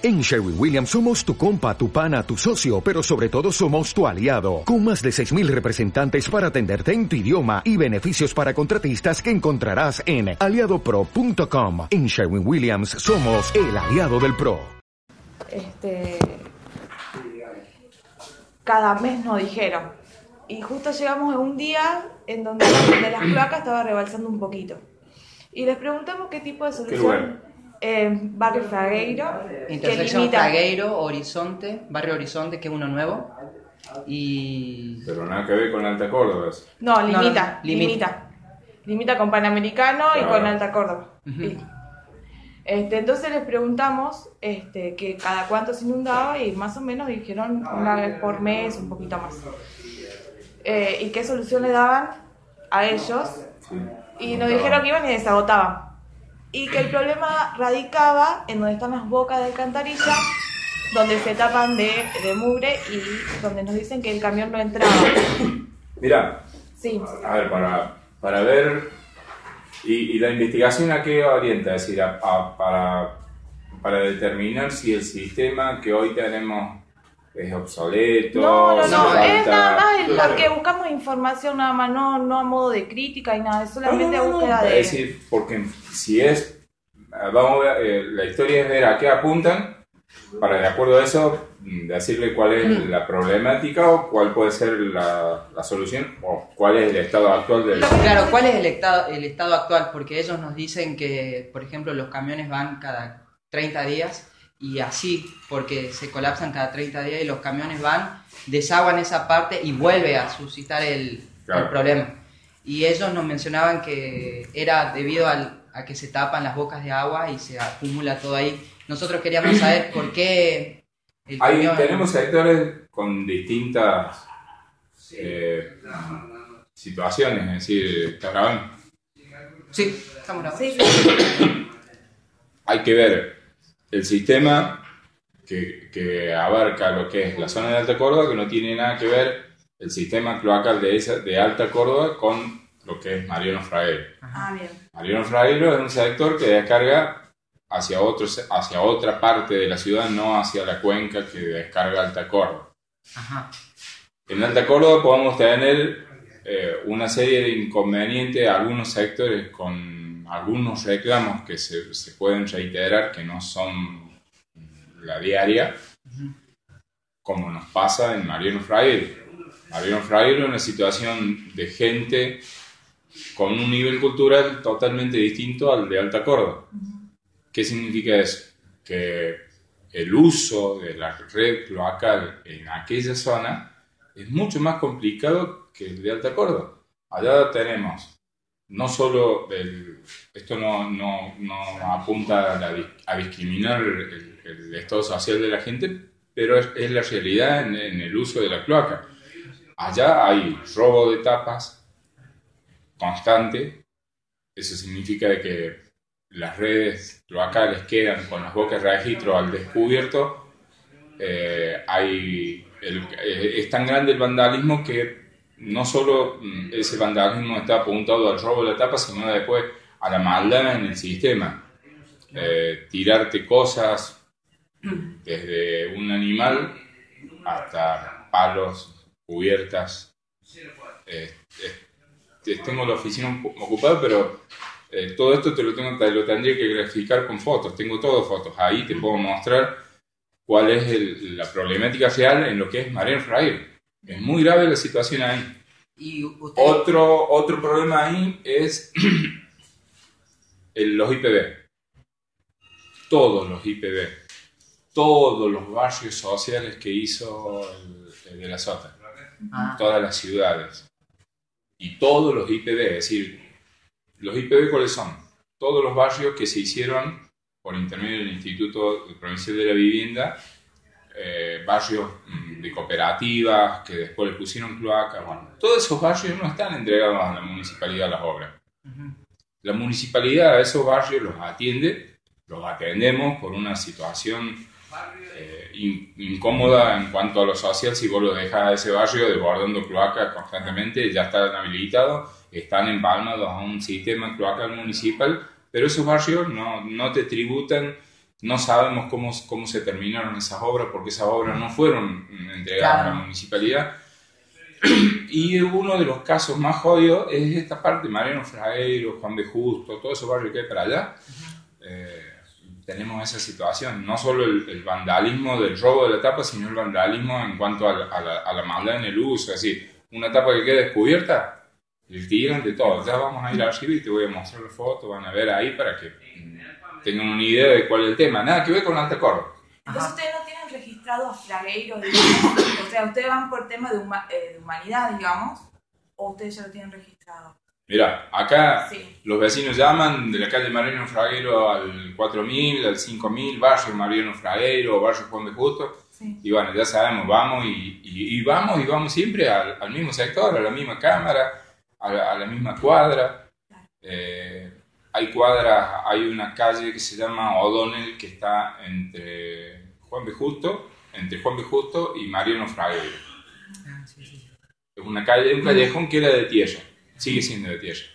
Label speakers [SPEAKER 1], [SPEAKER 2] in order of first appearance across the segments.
[SPEAKER 1] En Sherwin Williams somos tu compa, tu pana, tu socio, pero sobre todo somos tu aliado, con más de 6.000 representantes para atenderte en tu idioma y beneficios para contratistas que encontrarás en aliadopro.com. En Sherwin Williams somos el aliado del PRO.
[SPEAKER 2] Este, cada mes nos dijeron. Y justo llegamos a un día en donde de las placas estaba rebalsando un poquito. Y les preguntamos qué tipo de solución eh, barrio Fragueiro.
[SPEAKER 3] Intersección limita... Fragueiro, Horizonte, Barrio Horizonte, que es uno nuevo. Y...
[SPEAKER 4] Pero nada que ver con Alta Córdoba.
[SPEAKER 2] No, limita, limita. Limita con Panamericano y con Alta Córdoba. este, entonces les preguntamos este, que cada cuánto se inundaba y más o menos dijeron una vez por mes, un poquito más. Eh, y qué solución le daban a ellos. Y nos dijeron que iban y desagotaban y que el problema radicaba en donde están las bocas de alcantarilla, donde se tapan de, de mugre y donde nos dicen que el camión no entraba.
[SPEAKER 4] Mira,
[SPEAKER 2] sí.
[SPEAKER 4] a ver, para, para ver, y, la investigación a qué orienta, es decir, para, para determinar si el sistema que hoy tenemos es obsoleto.
[SPEAKER 2] No, no, no, es nada más porque buscamos información nada más, no, no a modo de crítica y nada, es solamente a búsqueda de...
[SPEAKER 4] Es decir, porque si es, vamos a ver, eh, la historia es ver a qué apuntan, para de acuerdo a eso decirle cuál es mm. la problemática o cuál puede ser la, la, solución o cuál es el estado actual del...
[SPEAKER 3] Claro, cuál es el estado, el estado actual, porque ellos nos dicen que, por ejemplo, los camiones van cada 30 días y así, porque se colapsan cada 30 días y los camiones van, desaguan esa parte y vuelve a suscitar el, problema. Y ellos nos mencionaban que era debido al, a que se tapan las bocas de agua y se acumula todo ahí. Nosotros queríamos saber por qué...
[SPEAKER 4] ahí tenemos sectores con distintas eh, situaciones, es decir, ¿está grabando?
[SPEAKER 3] Sí, estamos grabando.
[SPEAKER 4] Hay que ver el sistema que, abarca lo que es la zona de Alta Córdoba, que no tiene nada que ver el sistema cloacal de, esa, de Alta Córdoba con lo que es Mariano Fraguero.
[SPEAKER 2] Ah, bien.
[SPEAKER 4] Mariano Fraguero es un sector que descarga hacia, otro, hacia otra parte de la ciudad, no hacia la cuenca que descarga Alta Córdoba. En Alta Córdoba podemos tener eh, una serie de inconvenientes, algunos sectores con algunos reclamos que se, se, pueden reiterar que no son la diaria, como nos pasa en Mariano Fraile. Mariano Fraile es una situación de gente con un nivel cultural totalmente distinto al de Alta Córdoba. ¿Qué significa eso? Que el uso de la red cloacal en aquella zona es mucho más complicado que el de Alta Córdoba. Allá tenemos no solo esto no, no, apunta a, discriminar el, estado social de la gente, pero es, la realidad en, el uso de la cloaca. Allá hay robo de tapas constante, eso significa que las redes cloacales quedan con las bocas de registro al descubierto, eh, hay eh, es tan grande el vandalismo que no solo mm, ese vandalismo está apuntado al robo de la tapa, sino después a la maldad en el sistema. Eh, tirarte cosas desde un animal hasta palos, cubiertas. Eh, eh, tengo la oficina ocupada, pero todo esto te lo, tengo, tendría que graficar con fotos. Tengo todo fotos. Ahí te puedo mostrar cuál es la problemática real en lo que es Marine Fraile. Es muy grave la situación ahí.
[SPEAKER 3] ¿Y
[SPEAKER 4] otro, otro problema ahí es los IPB. Todos los IPB. Todos los barrios sociales que hizo el, de la Sota. Ah. Todas las ciudades. Y todos los IPB. Es decir, los IPB cuáles son? Todos los barrios que se hicieron por intermedio del Instituto Provincial de la Vivienda eh, barrios mm, de cooperativas que después le pusieron cloaca. Bueno, todos esos barrios no están entregados a la municipalidad las obras. La municipalidad a esos barrios los atiende, los atendemos por una situación eh, incómoda en cuanto a lo social. Si vos lo dejas a ese barrio desbordando cloaca constantemente, ya están habilitados, están empalmados a un sistema cloacal municipal, pero esos barrios no, no te tributan no sabemos cómo, cómo se terminaron esas obras porque esas obras no fueron entregadas a la municipalidad. Y uno de los casos más jodidos es esta parte, Mariano Fragueiro, Juan de Justo, todo ese barrio que hay para allá. Eh, tenemos esa situación, no solo el, vandalismo del robo de la tapa, sino el vandalismo en cuanto a la, a la, maldad en el uso, es decir, una tapa que queda descubierta, el tiran de todo. Ya vamos a ir al archivo y te voy a mostrar la foto, van a ver ahí para que tengan una idea de cuál es el tema. Nada que ver con Alta Córdoba.
[SPEAKER 2] Entonces ustedes no tienen registrado a fragueiros, digamos, o sea, ustedes van por tema de, eh, de, humanidad, digamos, o ustedes ya lo tienen registrado.
[SPEAKER 4] Mira, acá los vecinos llaman de la calle Mariano Fraguero al 4000, al 5000, barrio Mariano Fraguero, barrio Juan de Justo. Y bueno, ya sabemos, vamos y, y, vamos y vamos siempre al, al, mismo sector, a la misma cámara, a la, a la misma cuadra. Eh, hay cuadras, hay una calle que se llama O'Donnell que está entre Juan B. Justo, entre Juan B. Justo y Mariano Fraguero. Ah, es una calle, un callejón que era de tierra, sigue siendo de tierra.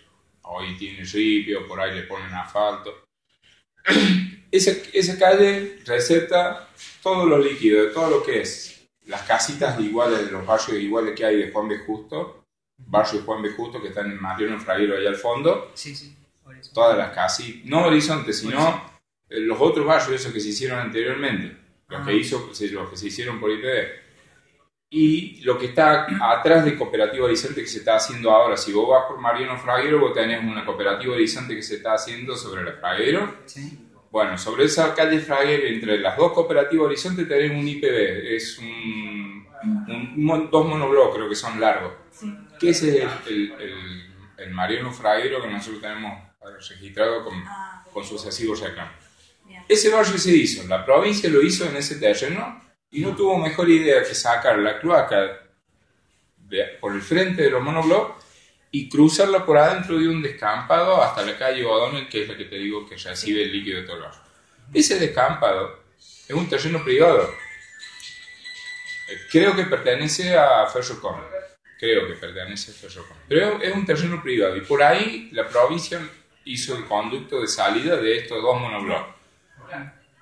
[SPEAKER 4] Hoy tiene ripio, por ahí le ponen asfalto. Esa, esa calle receta todo lo líquido, de todo lo que es las casitas iguales de los barrios iguales que hay de Juan B. Justo, barrio Juan B. Justo que están en Mariano Fraguero allá al fondo.
[SPEAKER 3] Sí, sí
[SPEAKER 4] todas las casas, no Horizonte, sino eh, los otros barrios esos que se hicieron anteriormente, los, que, hizo, los que se hicieron por IPD. Y lo que está atrás de Cooperativa Horizonte que se está haciendo ahora, si vos vas por Mariano Fraguero, vos tenés una Cooperativa Horizonte que se está haciendo sobre la Fraguero. Bueno, sobre esa calle Fraguero, entre las dos Cooperativas Horizonte, tenés un IPB, es un, dos monoblocos, creo que son largos. Que ese es el, el, el Mariano Fraguero que nosotros tenemos registrado con, ah, con sucesivos reclamos. Ese barrio se hizo, la provincia lo hizo en ese terreno y no tuvo mejor idea que sacar la cloaca por el frente de los monoblocks y cruzarla por adentro de un descampado hasta la calle O'Donnell, que es la que te digo que recibe el líquido de todo el barrio. Ese descampado es un terreno privado. Creo que pertenece a Ferrocom. Creo que pertenece a Ferrocom. Pero es un terreno privado y por ahí la provincia hizo el conducto de salida de estos dos monoblocks.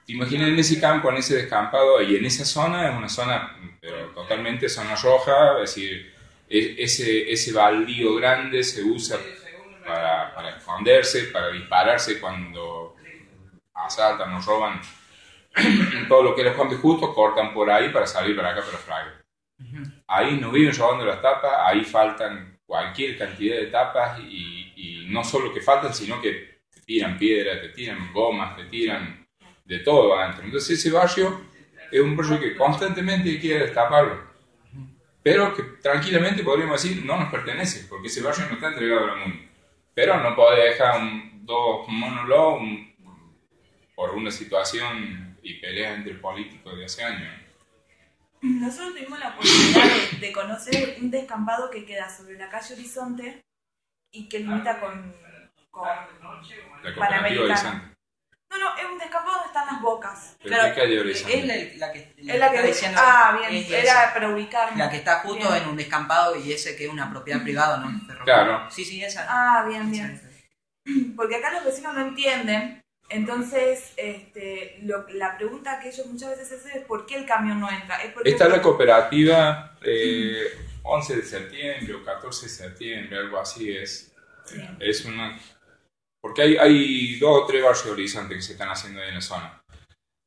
[SPEAKER 4] Imaginen ese campo, en ese descampado y en esa zona, es una zona pero totalmente zona roja, es decir, ese, ese baldío grande se usa para, para esconderse, para dispararse cuando asaltan o roban todo lo que era Juan Justo, cortan por ahí para salir para acá para Fraga. Ahí no viven robando las tapas, ahí faltan cualquier cantidad de tapas y, no solo que faltan, sino que te tiran piedras, te tiran gomas, te tiran de todo adentro. Entonces ese barrio es un barrio que constantemente quiere destaparlo, pero que tranquilamente podríamos decir no nos pertenece, porque ese barrio no está entregado al mundo. Pero no puede dejar un, dos monólogos por una situación y pelea entre políticos de hace años.
[SPEAKER 2] Nosotros tuvimos la oportunidad de, conocer un descampado que queda sobre la calle Horizonte y que limita con, con Panamericana. No, no, es un descampado donde están las bocas.
[SPEAKER 3] claro,
[SPEAKER 4] calle Horizonte?
[SPEAKER 3] Es la, que,
[SPEAKER 2] es la que está diciendo. Ah, bien, era para ubicarme.
[SPEAKER 3] La que está justo en un descampado y ese que es una propiedad privada, ¿no?
[SPEAKER 4] Claro.
[SPEAKER 3] Sí, sí, esa.
[SPEAKER 2] Ah, bien, bien. Porque acá los vecinos no entienden entonces, este, la pregunta que ellos muchas veces hacen es ¿por qué el camión no entra?
[SPEAKER 4] Esta es la cooperativa eh, 11 de septiembre o 14 de septiembre, algo así es. Es una... Porque hay, hay dos o tres barrios Horizonte que se están haciendo ahí en la zona.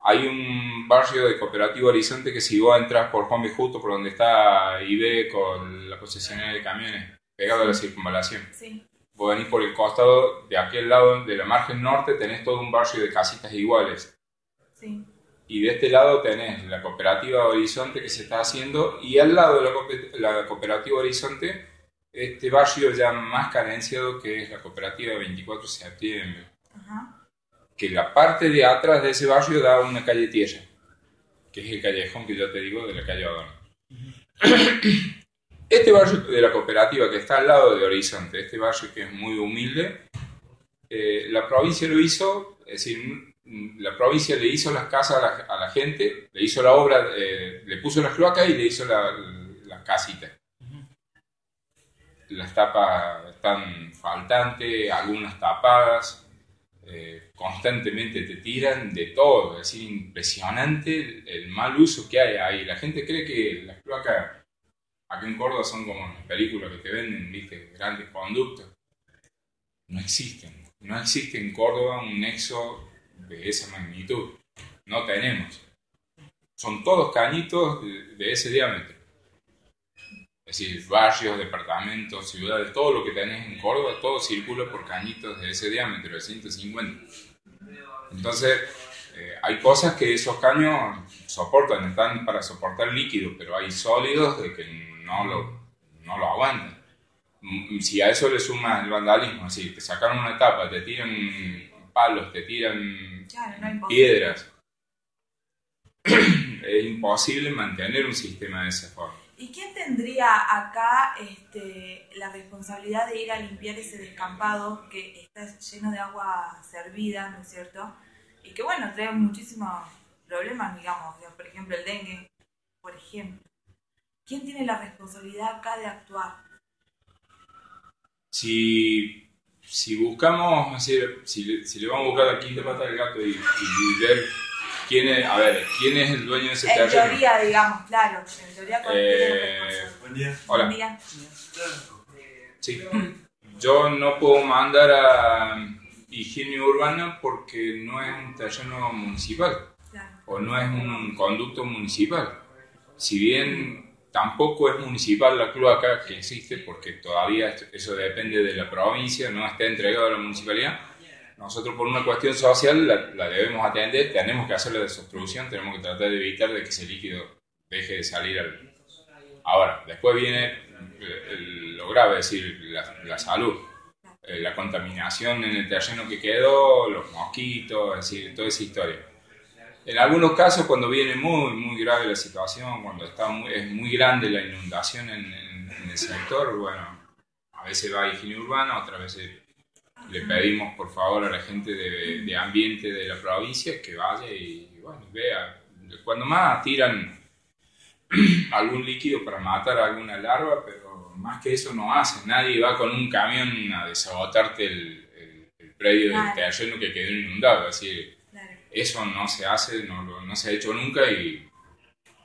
[SPEAKER 4] Hay un barrio de Cooperativa Horizonte que si vos entras por Juan B. Justo, por donde está IB con la concesionaria de camiones, pegado a la circunvalación. Sí vos venís por el costado de aquel lado de la margen norte, tenés todo un barrio de casitas iguales. Sí. Y de este lado tenés la cooperativa Horizonte que se está haciendo y al lado de la, cooperativa Horizonte, este barrio ya más carenciado que es la cooperativa 24 de septiembre. Que la parte de atrás de ese barrio da una calle tierra, que es el callejón que yo te digo de la calle O'Donnell. Este barrio de la cooperativa que está al lado de Horizonte, este barrio que es muy humilde, eh, la provincia lo hizo, es decir, la provincia le hizo las casas a la, gente, le hizo la obra, eh, le puso las cloacas y le hizo las casitas. Las tapas están faltantes, algunas tapadas. eh, constantemente te tiran de todo, es decir, impresionante el, mal uso que hay ahí. La gente cree que las cloacas acá en Córdoba son como las películas que te venden, viste, grandes conductos. No existen. No existe en Córdoba un nexo de esa magnitud. No tenemos. Son todos cañitos de ese diámetro. Es decir, barrios, departamentos, ciudades, todo lo que tenés en Córdoba, todo circula por cañitos de ese diámetro, de 150. Entonces, eh, hay cosas que esos caños soportan, están para soportar líquido, pero hay sólidos de que no lo, no lo aguantan. Mm, si a eso le sumas el vandalismo, así, te sacaron una tapa, te tiran palos, te tiran piedras, es imposible mantener un sistema de esa forma.
[SPEAKER 2] ¿Y quién tendría acá este, la responsabilidad de ir a limpiar ese descampado que está lleno de agua servida, ¿no es cierto? Y que, bueno, trae muchísimos problemas, digamos, por ejemplo, el dengue, por ejemplo. ¿Quién tiene la responsabilidad acá de actuar?
[SPEAKER 4] Si, si buscamos, si, si, le vamos a buscar la quinta pata del gato y, y ver ¿Quién es, a ver, ¿quién es el dueño de ese
[SPEAKER 2] terreno? En teoría, digamos, claro. En teoría, eh,
[SPEAKER 5] Buen día.
[SPEAKER 4] Hola. Buen día. Sí. Yo no puedo mandar a higiene urbana porque no es un terreno municipal. O no es un conducto municipal. Si bien tampoco es municipal la cloaca que existe, porque todavía eso depende de la provincia, no está entregado a la municipalidad nosotros por una cuestión social la, debemos atender, tenemos que hacer la desobstrucción, tenemos que tratar de evitar de que ese líquido deje de salir al... Ahora, después viene eh, lo grave, es decir, la, salud, eh, la contaminación en el terreno que quedó, los mosquitos, es decir, toda esa historia. En algunos casos, cuando viene muy, muy grave la situación, cuando está es muy grande la inundación en, en el sector, bueno, a veces va a higiene urbana, otras veces le pedimos por favor a la gente de, ambiente de la provincia que vaya y, bueno, vea. Cuando más tiran algún líquido para matar a alguna larva, pero más que eso no hacen. Nadie va con un camión a desabotarte el, el, predio del terreno que quedó inundado. Así, Eso no se hace, no, no se ha hecho nunca y,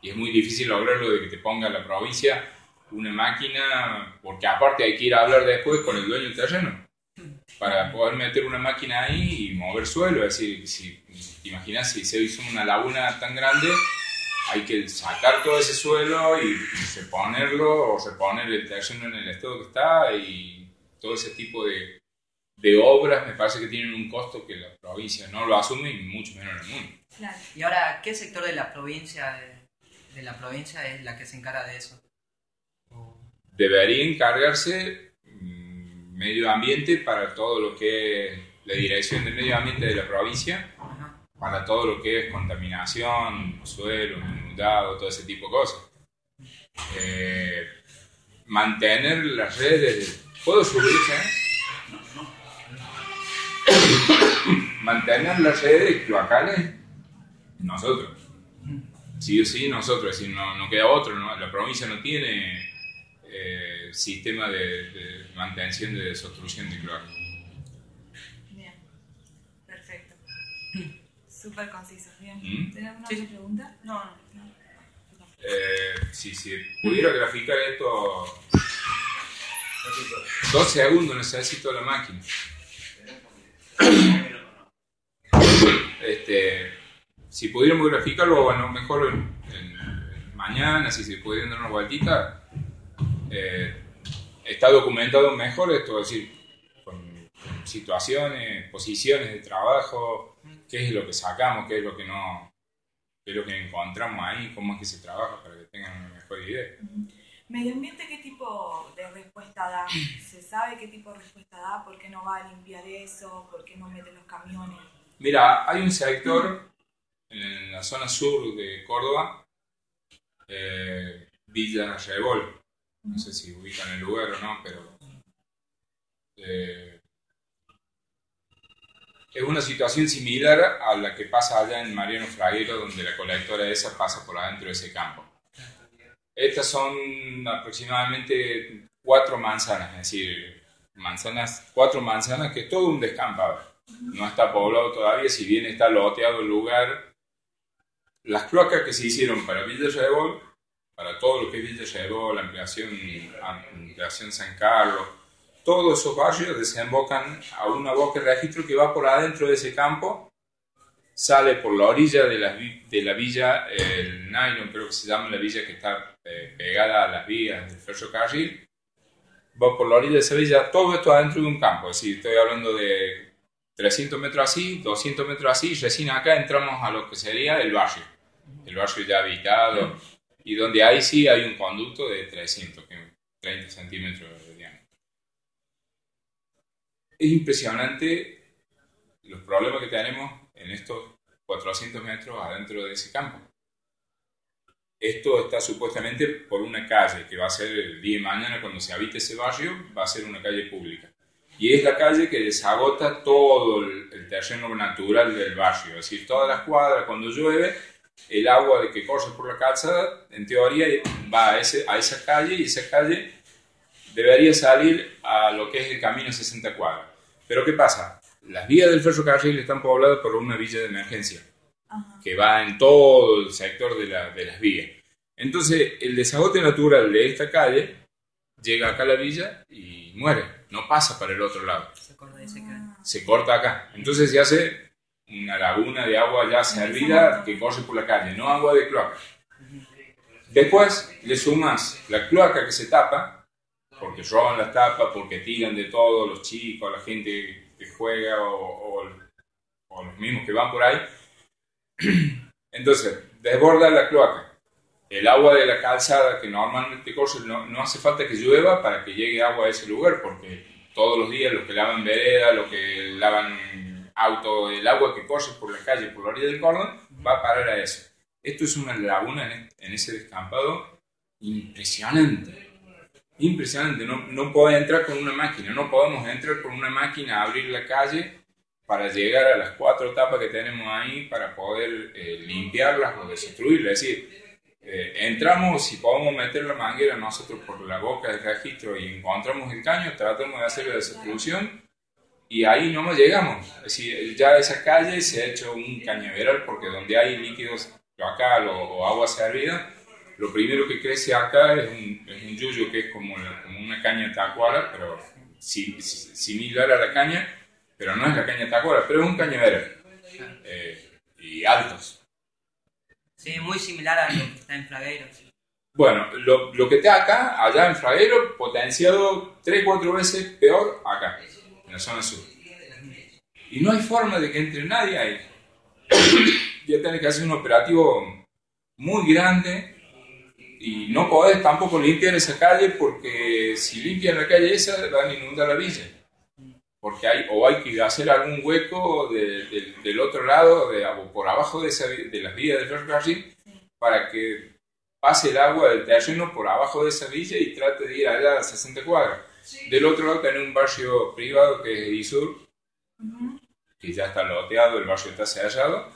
[SPEAKER 4] es muy difícil lograrlo de que te ponga la provincia una máquina, porque aparte hay que ir a hablar después con el dueño del terreno para poder meter una máquina ahí y mover suelo. Es decir, si te imaginas si se hizo una laguna tan grande, hay que sacar todo ese suelo y, reponerlo o reponer el terreno en el estado que está y todo ese tipo de, de obras me parece que tienen un costo que la provincia no lo asume y mucho menos en el mundo.
[SPEAKER 3] Y ahora, ¿qué sector de la provincia de la provincia es la que se encarga de eso?
[SPEAKER 4] Debería encargarse medio ambiente para todo lo que es la dirección del medio ambiente de la provincia, para todo lo que es contaminación, suelo, inundado, todo ese tipo de cosas. Eh, mantener las redes, ¿puedo subirse? Mantener las redes cloacales, nosotros. Sí o sí, nosotros, si no, no queda otro, la provincia no tiene eh, sistema de, mantención de desobstrucción de cloaca.
[SPEAKER 2] Bien, perfecto. Súper conciso. Bien. ¿Mm? ¿Tienes alguna otra pregunta? No, no.
[SPEAKER 4] Eh, si, si pudiera graficar esto, dos segundos necesito la máquina. Este, si pudiéramos graficarlo, bueno, mejor mañana, si se pudiera dar una vueltita, eh, está documentado mejor esto, es decir, con, situaciones, posiciones de trabajo, qué es lo que sacamos, qué es lo que no, qué es lo que encontramos ahí, cómo es que se trabaja para que tengan una mejor idea.
[SPEAKER 2] ¿Medio ambiente qué tipo de respuesta da? ¿Se sabe qué tipo de respuesta da? ¿Por qué no va a limpiar eso? ¿Por qué no mete los camiones?
[SPEAKER 4] Mira, hay un sector en la zona sur de Córdoba, eh, Villa Rebol, no sé si ubican el lugar o no, pero eh, es una situación similar a la que pasa allá en Mariano Fraguero, donde la colectora esa pasa por adentro de ese campo. Estas son aproximadamente cuatro manzanas, es decir, manzanas, cuatro manzanas que es todo un descampado. No está poblado todavía, si bien está loteado el lugar. Las cloacas que se hicieron para Villa Rebol, para todo lo que es Villa Rebol, ampliación, ampliación San Carlos, todos esos barrios desembocan a una boca de registro que va por adentro de ese campo, sale por la orilla de la, de la villa, el Nylon creo que se llama la villa que está eh, pegada a las vías del ferrocarril, va por la orilla de esa villa, todo esto adentro de un campo, es decir, estoy hablando de 300 metros así, 200 metros así, recién acá entramos a lo que sería el barrio, el barrio ya habitado, y donde ahí sí hay un conducto de 300, 30 centímetros de diámetro. Es impresionante los problemas que tenemos en estos 400 metros adentro de ese campo. Esto está supuestamente por una calle que va a ser el día de mañana cuando se habite ese barrio, va a ser una calle pública. Y es la calle que desagota todo el, terreno natural del barrio, es decir, todas las cuadras cuando llueve, el agua de que corre por la calzada, en teoría va a, ese, a esa calle y esa calle debería salir a lo que es el camino 60 cuadras. Pero ¿qué pasa? Las vías del ferrocarril están pobladas por una villa de emergencia que va en todo el sector de, de las vías. Entonces, el desagote natural de esta calle llega acá a la villa y muere, no pasa para el otro lado. Se corta, acá. Entonces se hace una laguna de agua ya servida que corre por la calle, no agua de cloaca. Después le sumas la cloaca que se tapa, porque roban las tapas, porque tiran de todo, los chicos, la gente que juega o, o los mismos que van por ahí, Entonces, desborda la cloaca. El agua de la calzada que normalmente corre, no, no, hace falta que llueva para que llegue agua a ese lugar, porque todos los días los que lavan vereda, los que lavan auto, el agua que corre por la calle, por la orilla del cordón, va a parar a eso. Esto es una laguna en, ese descampado impresionante. Impresionante, no, no puede entrar con una máquina, no podemos entrar con una máquina a abrir la calle para llegar a las cuatro etapas que tenemos ahí para poder eh, limpiarlas o destruirlas. Es decir, eh, entramos y podemos meter la manguera nosotros por la boca del registro y encontramos el caño, tratamos de hacer la destrucción y ahí no nos llegamos. Es decir, ya esa calle se ha hecho un cañaveral porque donde hay líquidos local o, agua servida, lo primero que crece acá es un, es un yuyo que es como, como una caña tacuara, pero similar a la caña pero no es la caña tacuara, pero es un cañaveral. Eh, y altos.
[SPEAKER 3] Sí, muy similar a lo que está en Fragueiro.
[SPEAKER 4] Bueno, lo, lo, que está acá, allá en Fragueiro, potenciado 3-4 veces peor acá, en la zona sur. Y no hay forma de que entre nadie ahí. ya tenés que hacer un operativo muy grande y no podés tampoco limpiar esa calle porque si limpian la calle esa van a inundar la villa porque hay, o hay que hacer algún hueco del otro lado, de, por abajo de, de las vías del ferrocarril, para que pase el agua del terreno por abajo de esa villa y trate de ir allá a 60 cuadras. Del otro lado tenemos un barrio privado que es Isur, que ya está loteado, el barrio está sellado,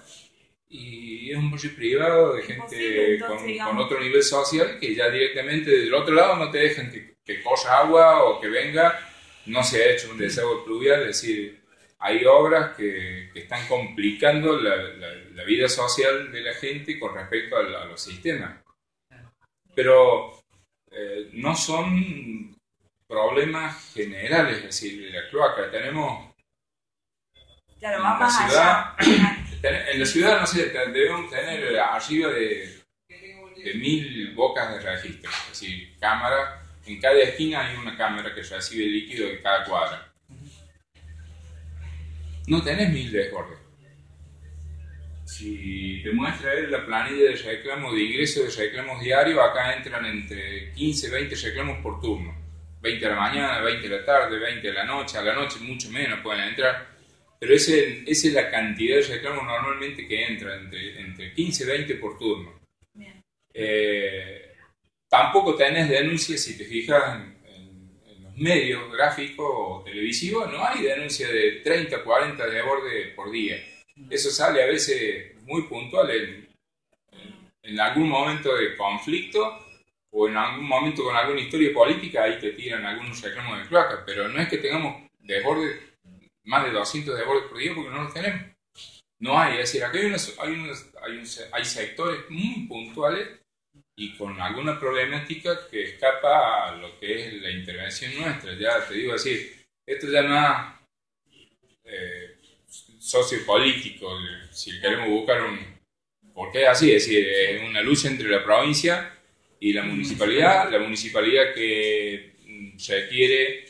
[SPEAKER 4] y es un barrio privado de gente con, otro nivel social que ya directamente del otro lado no te dejan que, que corra agua o que venga no se ha hecho un desagüe pluvial, es decir, hay obras que, están complicando la, vida social de la gente con respecto a, los sistemas. Pero eh, no son problemas generales, es decir, la cloaca. Tenemos
[SPEAKER 2] claro, en la ciudad,
[SPEAKER 4] en la ciudad, no sé, debemos tener arriba de, de mil bocas de registro, es decir, cámaras en cada esquina hay una cámara que recibe líquido de cada cuadra. No tenés mil desbordes. Si te muestra la planilla de reclamos, de ingreso de reclamos diarios, acá entran entre 15 y 20 reclamos por turno. 20 de la mañana, 20 de la tarde, 20 de la noche, a la noche mucho menos pueden entrar. Pero esa es la cantidad de reclamos normalmente que entran, entre, entre 15 y 20 por turno. Eh, Tampoco tenés denuncias, si te fijas en, los medios gráficos o televisivos, no hay denuncia de 30, 40 de borde por día. Eso sale a veces muy puntual en, en, algún momento de conflicto o en algún momento con alguna historia política, ahí te tiran algunos reclamos de cloaca, pero no es que tengamos desborde más de 200 desbordes por día porque no los tenemos. No hay, es decir, aquí hay, hay, hay, hay sectores muy puntuales y con alguna problemática que escapa a lo que es la intervención nuestra. Ya te digo, decir, esto ya no es eh, sociopolítico, si queremos buscar un... Porque es así, es decir, es una lucha entre la provincia y la municipalidad, la municipalidad que requiere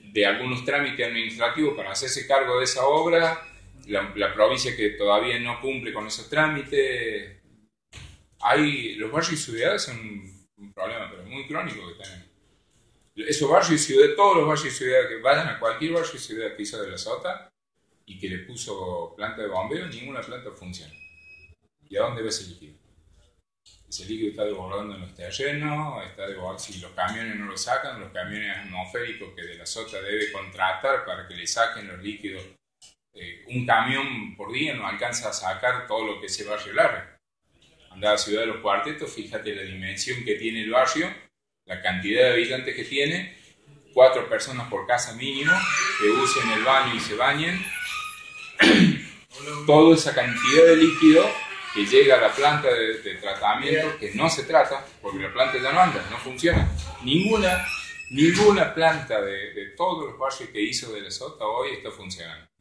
[SPEAKER 4] de algunos trámites administrativos para hacerse cargo de esa obra, la provincia que todavía no cumple con esos trámites, hay, los barrios y ciudades son un problema, pero muy crónico que tenemos. Esos barrios y ciudades, todos los barrios y ciudades que vayan a cualquier barrio y ciudad que hizo de la sota y que le puso planta de bombeo, ninguna planta funciona. ¿Y a dónde va ese líquido? Ese líquido está desbordando en los terrenos, está si los camiones no lo sacan, los camiones atmosféricos que de la sota debe contratar para que le saquen los líquidos. Eh, un camión por día no alcanza a sacar todo lo que ese barrio larga anda a ciudad de los cuartetos, fíjate la dimensión que tiene el barrio, la cantidad de habitantes que tiene, cuatro personas por casa mínimo, que usen el baño y se bañen, toda esa cantidad de líquido que llega a la planta de, tratamiento, que no se trata, porque la planta ya no anda, no funciona. Ninguna, ninguna planta de, de todos los barrios que hizo de la Sota hoy está funcionando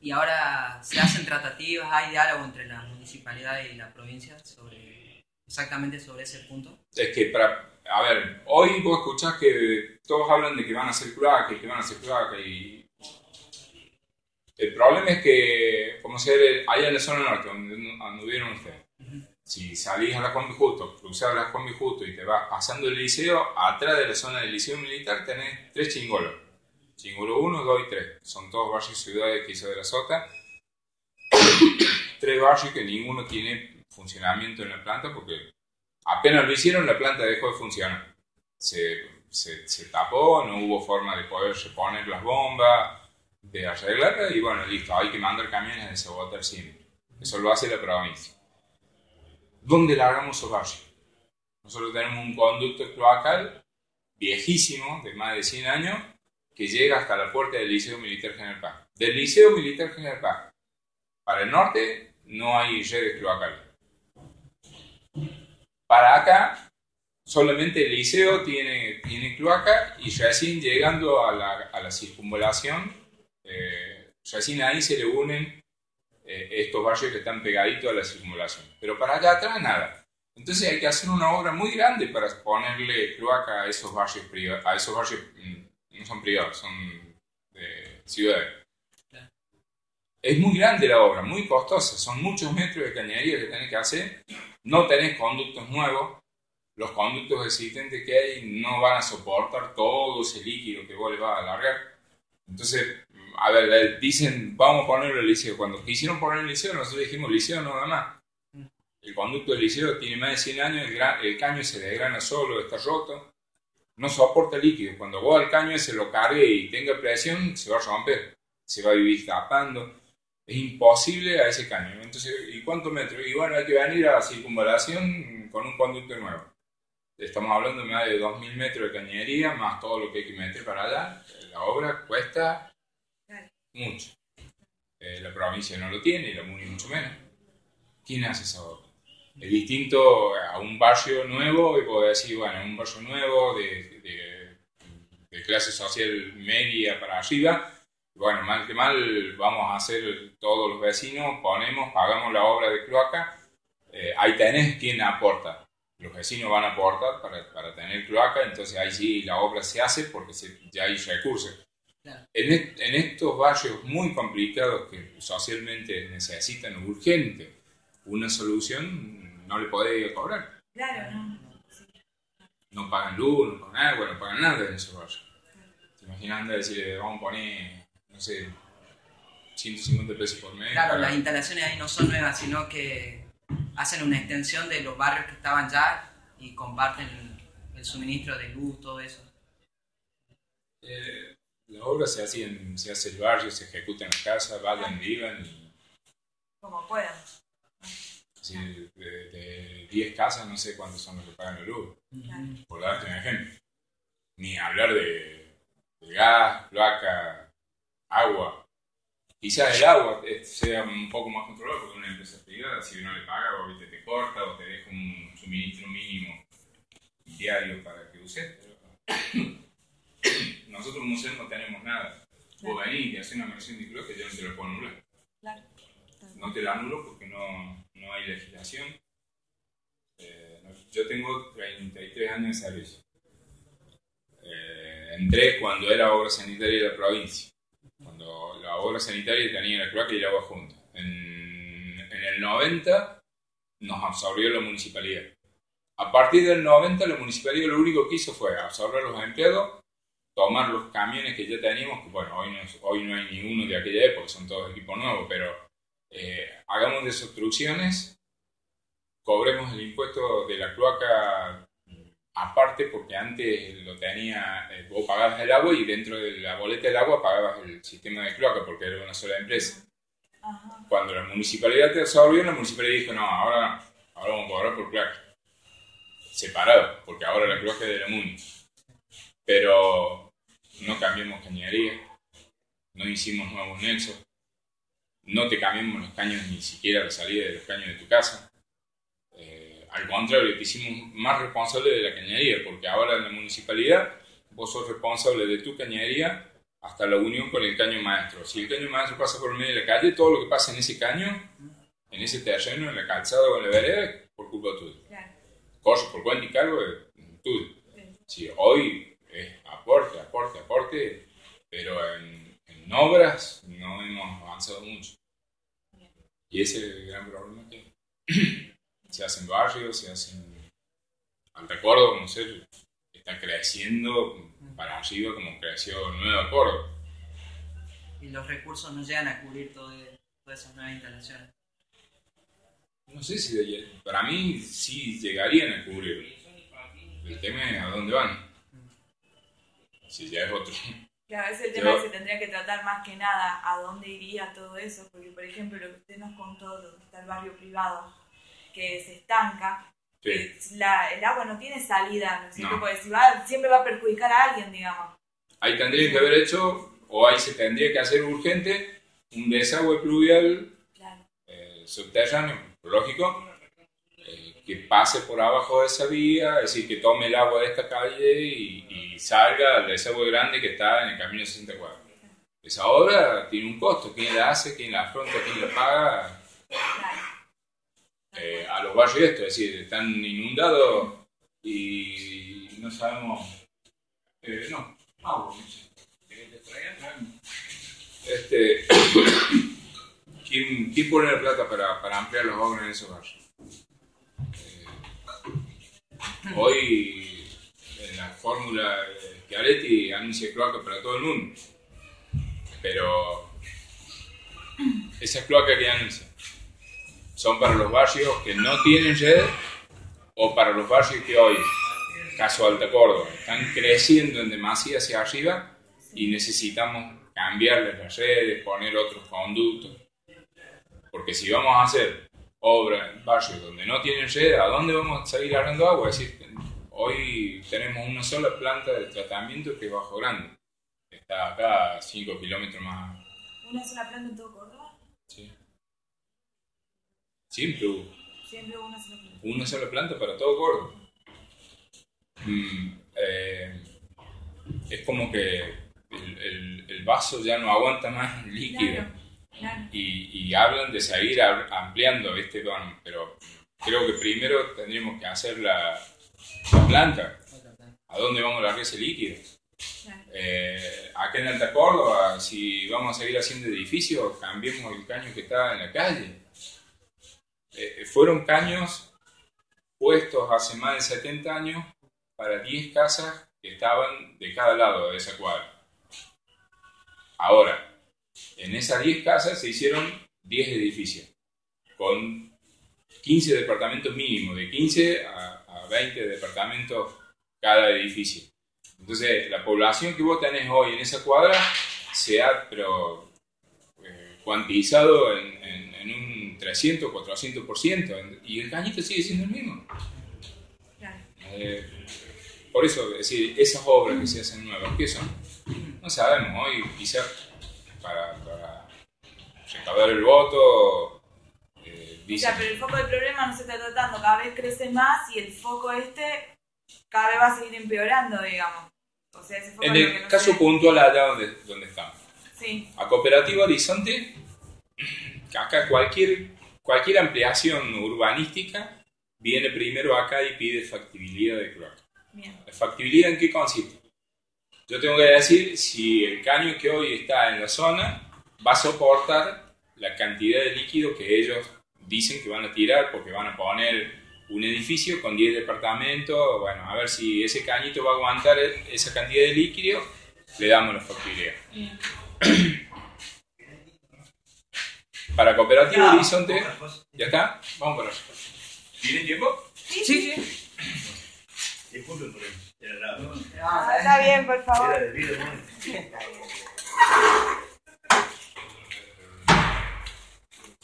[SPEAKER 3] y ahora se hacen tratativas, hay diálogo entre la municipalidad y la provincia sobre exactamente sobre ese punto.
[SPEAKER 4] Es que para, a ver, hoy vos escuchás que todos hablan de que van a hacer cloaca y que van a hacer cloaca y el problema es que, como se allá en la zona norte, donde anduvieron ustedes, si salís a la Combi Justo, cruzás la Combi Justo y te vas pasando el liceo, atrás de la zona del liceo militar tenés tres chingolos Chingulo 1, 2 y 3. Son todos barrios y ciudades que hizo de la Sota. Tres barrios que ninguno tiene funcionamiento en la planta porque apenas lo hicieron la planta dejó de funcionar. Se, se, tapó, no hubo forma de poder reponer las bombas, de arreglarla y bueno, listo, hay que mandar camiones de Cebotar siempre. Eso lo hace la provincia. ¿Dónde largamos esos barrios? Nosotros tenemos un conducto cloacal viejísimo, de más de 100 años, que llega hasta la puerta del Liceo Militar General Paz. Del Liceo Militar General Paz para el norte no hay redes cloacales. Para acá solamente el liceo tiene, tiene cloaca y recién llegando a la, a la circunvalación, eh, recién ahí se le unen eh, estos barrios que están pegaditos a la circunvalación. Pero para allá atrás nada. Entonces hay que hacer una obra muy grande para ponerle cloaca a esos barrios, a esos barrios no son privados, son de ciudades. Es muy grande la obra, muy costosa, son muchos metros de cañería que tenés que hacer, no tenés conductos nuevos, los conductos existentes que hay no van a soportar todo ese líquido que vos le vas a alargar. Entonces, a ver, dicen, vamos a ponerlo el liceo. Cuando quisieron poner el liceo, nosotros dijimos liceo nada más. El conducto del liceo tiene más de 100 años, el, el caño se desgrana solo, está roto no soporta líquido. Cuando vos al caño se lo cargue y tenga presión, se va a romper, se va a vivir tapando. Es imposible a ese caño. Entonces, ¿y cuántos metros? Y bueno, hay que venir a la circunvalación con un conducto nuevo. Estamos hablando más de 2.000 metros de cañería, más todo lo que hay que meter para allá. La obra cuesta mucho. Eh, la provincia no lo tiene y la MUNI mucho menos. ¿Quién hace esa obra? Es distinto a un barrio nuevo y puedo decir, bueno, un barrio nuevo de, de, clase social media para arriba, bueno, mal que mal, vamos a hacer todos los vecinos, ponemos, pagamos la obra de cloaca, eh, ahí tenés quien aporta. Los vecinos van a aportar para, para, tener cloaca, entonces ahí sí la obra se hace porque ya hay recursos. En, en, estos barrios muy complicados que socialmente necesitan urgente una solución, no le podés cobrar.
[SPEAKER 2] Claro, no.
[SPEAKER 4] No pagan luz, no pagan agua, no pagan nada en esos barrios. ¿Te imaginas andar decirle, vamos a poner, no sé, 150 pesos por mes?
[SPEAKER 3] Claro, las instalaciones ahí no son nuevas, sino que hacen una extensión de los barrios que estaban ya y comparten el suministro de luz, todo eso.
[SPEAKER 4] Eh, la obra se hace, se hace el barrio, se ejecuta en la casa, vayan, vivan y...
[SPEAKER 2] Como puedan
[SPEAKER 4] de, 10 casas, no sé cuántos son los que pagan la luz. Por darte un ejemplo. Ni hablar de, de gas, cloaca, agua. Quizás el agua sea un poco más controlado porque una empresa privada, si uno le paga, o te corta o te deja un suministro mínimo diario para que uses. Nosotros museo no tenemos nada. Vos venís y haces una versión de que ya no te lo puedo anular. Claro. No te la anulo porque no, legislación. Eh, yo tengo 33 años de servicio. Eh, entré cuando era obra sanitaria de la provincia. Cuando la obra sanitaria tenía la cloaca y el agua juntos. En, en el 90 nos absorbió la municipalidad. A partir del 90 la municipalidad lo único que hizo fue absorber los empleados, tomar los camiones que ya teníamos, que bueno, hoy no, hoy no hay ninguno de aquella época, son todos equipos nuevos, pero eh, hagamos desobstrucciones, cobremos el impuesto de la cloaca aparte porque antes lo tenía, eh, vos pagabas el agua y dentro de la boleta del agua pagabas el sistema de cloaca porque era una sola empresa. Cuando la municipalidad te absorbió, la municipalidad dijo, no, ahora, ahora vamos a cobrar por cloaca. Separado, porque ahora la cloaca es de la MUNI. Pero no cambiamos cañería, no hicimos nuevos nexos, no te cambiamos los caños ni siquiera la salida de los caños de tu casa. Al contrario, te hicimos más responsable de la cañería, porque ahora en la municipalidad vos sos responsable de tu cañería hasta la unión con el caño maestro. Si el caño maestro pasa por el medio de la calle, todo lo que pasa en ese caño, en ese terreno, en la calzada o en la vereda, por culpa tuya. Claro. por cuenta y cargo es tuyo. Si hoy es aporte, aporte, aporte, pero en, en obras no hemos avanzado mucho. Y ese es el gran problema que se hacen barrios, se hacen Alta Córdoba, como sé, está creciendo para arriba como creció Nueva Córdoba.
[SPEAKER 3] Y los recursos no llegan a cubrir todas esas nuevas instalaciones.
[SPEAKER 4] No sé si para mí sí llegarían a cubrir. El tema es a dónde van. Si ya es otro.
[SPEAKER 2] Claro, a veces el tema que se tendría que tratar más que nada a dónde iría todo eso, porque por ejemplo lo que usted nos contó, donde está el barrio privado, que se estanca, la, el agua no tiene salida, ¿no es cierto? Porque si va, siempre va a perjudicar a alguien, digamos.
[SPEAKER 4] Ahí tendría que haber hecho, o ahí se tendría que hacer urgente, un desagüe pluvial eh, subterráneo, lógico, que pase por abajo de esa vía, es decir, que tome el agua de esta calle y, salga al desagüe grande que está en el camino 64. Esa obra tiene un costo, ¿quién la hace? ¿Quién la afronta? ¿Quién la paga? Eh, a los barrios esto, es decir, están inundados y no sabemos... Eh, no, agua, este, ¿quién, ¿Quién pone la plata para, para ampliar los obras en esos barrios? Hoy en la fórmula Chiaretti anuncia cloaca para todo el mundo. Pero esas cloacas que anuncia son para los barrios que no tienen red o para los barrios que hoy, caso Alta Córdoba, están creciendo en demasía hacia arriba y necesitamos cambiarles las redes, poner otros conductos. Porque si vamos a hacer obra en barrios donde no tienen red, ¿a dónde vamos a seguir hablando agua? Es decir, hoy tenemos una sola planta de tratamiento que es Bajo Grande. Está acá a 5 kilómetros más.
[SPEAKER 2] ¿Una sola planta en todo Córdoba?
[SPEAKER 4] Siempre hubo.
[SPEAKER 2] Siempre hubo una sola planta.
[SPEAKER 4] Una sola planta para todo Córdoba. Mm, eh, es como que el, el, vaso ya no aguanta más líquido. Y, hablan de seguir ampliando este don, pero creo que primero tendríamos que hacer la, planta. ¿A dónde vamos a largar ese líquido? Eh, acá en Alta Córdoba, si vamos a seguir haciendo edificios, cambiemos el caño que está en la calle. Eh, fueron caños puestos hace más de 70 años para 10 casas que estaban de cada lado de esa cuadra. Ahora, en esas 10 casas se hicieron 10 edificios, con 15 departamentos mínimos, de 15 a, 20 departamentos cada edificio. Entonces, la población que vos tenés hoy en esa cuadra se ha pero, eh, cuantizado en, un 300, 400%, y el cañito sigue siendo el mismo. Eh, por eso, es decir, esas obras que se hacen nuevas, ¿qué son? No sabemos, hoy quizás para, para recaudar el voto.
[SPEAKER 2] Eh, o sea, pero el foco del problema no se está tratando, cada vez crece más y el foco este cada vez va a seguir empeorando, digamos. O sea, ese foco
[SPEAKER 4] en el caso puntual allá donde, donde estamos.
[SPEAKER 2] Sí.
[SPEAKER 4] A Cooperativa Horizonte, acá cualquier, cualquier ampliación urbanística viene primero acá y pide factibilidad de cloaca. ¿Factibilidad en qué consiste? Yo tengo que decir si el caño que hoy está en la zona va a soportar la cantidad de líquido que ellos dicen que van a tirar porque van a poner un edificio con 10 departamentos, bueno, a ver si ese cañito va a aguantar esa cantidad de líquido, le damos la factibilidad. Para Cooperativa Horizonte, ¿ya está? Vamos para allá. ¿Tiene tiempo?
[SPEAKER 2] Sí, sí. Disculpen por eso. Ah, está bien, por favor. Era ¿no? Está bien.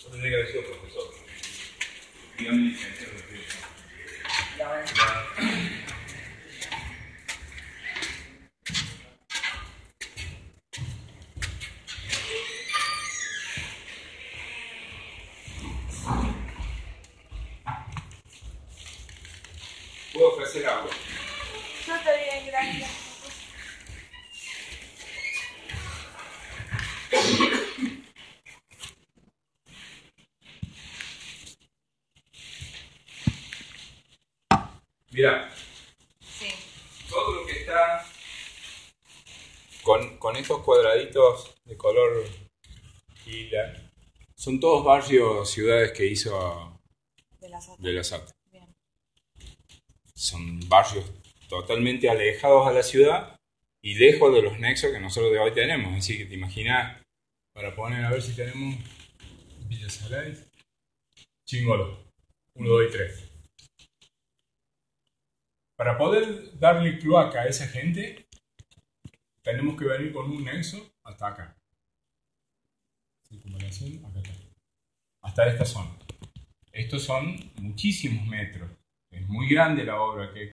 [SPEAKER 2] No tendría que haber sido profesor. Dígame, licenciado.
[SPEAKER 4] Agua.
[SPEAKER 2] No estoy bien, gracias.
[SPEAKER 4] Mira, sí. todo lo que está con, con estos cuadraditos de color lila son todos barrios, ciudades que hizo de la SAT. Son barrios totalmente alejados a la ciudad y lejos de los nexos que nosotros de hoy tenemos. Así que te imaginas, para poner a ver si tenemos Villa Salais, Chingolo, 1, 2 y 3. Para poder darle cloaca a esa gente, tenemos que venir con un nexo hasta acá. Hasta esta zona. Estos son muchísimos metros. Es muy grande la obra que